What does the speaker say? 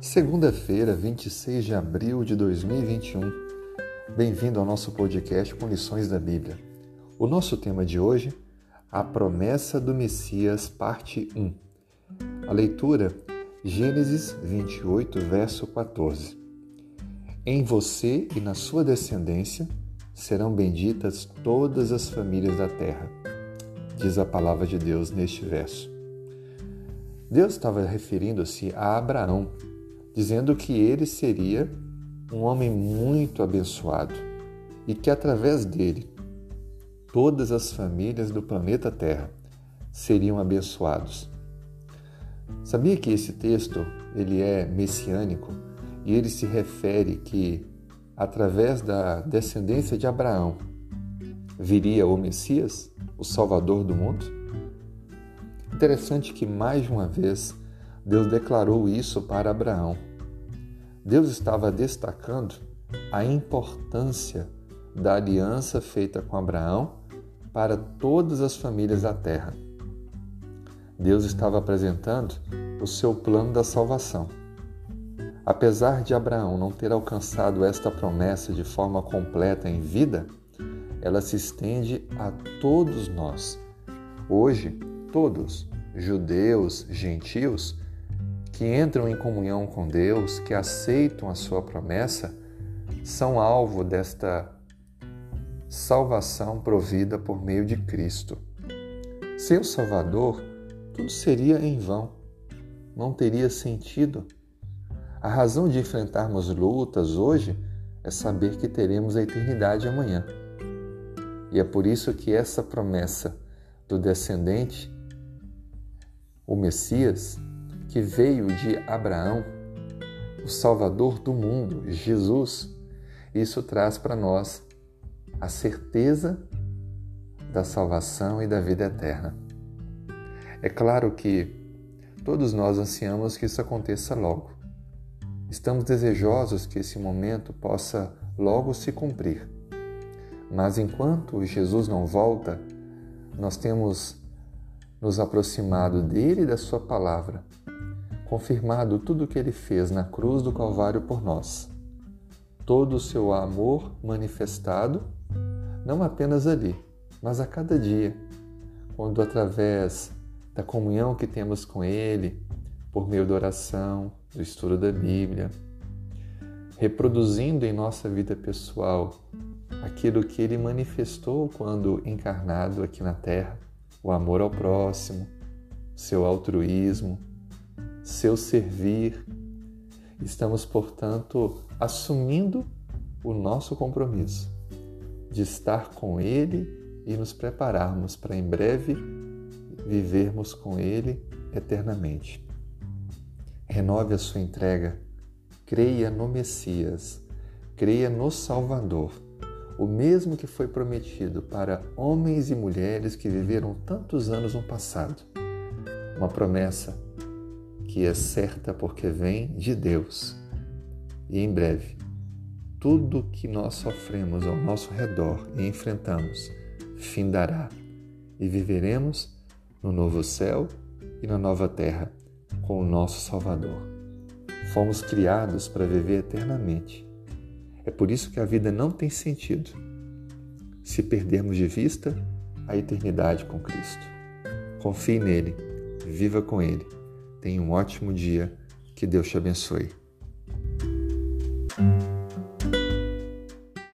Segunda-feira, 26 de abril de 2021. Bem-vindo ao nosso podcast com lições da Bíblia. O nosso tema de hoje, a promessa do Messias, parte 1. A leitura, Gênesis 28, verso 14. Em você e na sua descendência serão benditas todas as famílias da terra, diz a palavra de Deus neste verso. Deus estava referindo-se a Abraão, dizendo que ele seria um homem muito abençoado e que através dele todas as famílias do planeta Terra seriam abençoados. Sabia que esse texto ele é messiânico e ele se refere que através da descendência de Abraão viria o Messias, o Salvador do mundo? Interessante que mais uma vez Deus declarou isso para Abraão. Deus estava destacando a importância da aliança feita com Abraão para todas as famílias da terra. Deus estava apresentando o seu plano da salvação. Apesar de Abraão não ter alcançado esta promessa de forma completa em vida, ela se estende a todos nós. Hoje, todos, judeus, gentios, que entram em comunhão com Deus, que aceitam a sua promessa, são alvo desta salvação provida por meio de Cristo. Sem o Salvador, tudo seria em vão, não teria sentido. A razão de enfrentarmos lutas hoje é saber que teremos a eternidade amanhã. E é por isso que essa promessa do descendente, o Messias, que veio de Abraão, o Salvador do mundo, Jesus, isso traz para nós a certeza da salvação e da vida eterna. É claro que todos nós ansiamos que isso aconteça logo. Estamos desejosos que esse momento possa logo se cumprir. Mas enquanto Jesus não volta, nós temos nos aproximado dele e da sua palavra confirmado tudo o que ele fez na cruz do Calvário por nós. Todo o seu amor manifestado, não apenas ali, mas a cada dia, quando através da comunhão que temos com Ele, por meio da oração, do estudo da Bíblia, reproduzindo em nossa vida pessoal aquilo que Ele manifestou quando encarnado aqui na Terra, o amor ao próximo, seu altruísmo, seu servir. Estamos, portanto, assumindo o nosso compromisso de estar com Ele e nos prepararmos para em breve vivermos com Ele eternamente. Renove a sua entrega, creia no Messias, creia no Salvador, o mesmo que foi prometido para homens e mulheres que viveram tantos anos no passado. Uma promessa que é certa porque vem de Deus. E em breve, tudo que nós sofremos ao nosso redor e enfrentamos findará e viveremos no novo céu e na nova terra com o nosso Salvador. Fomos criados para viver eternamente. É por isso que a vida não tem sentido se perdermos de vista a eternidade com Cristo. Confie nele, viva com ele Tenha um ótimo dia. Que Deus te abençoe.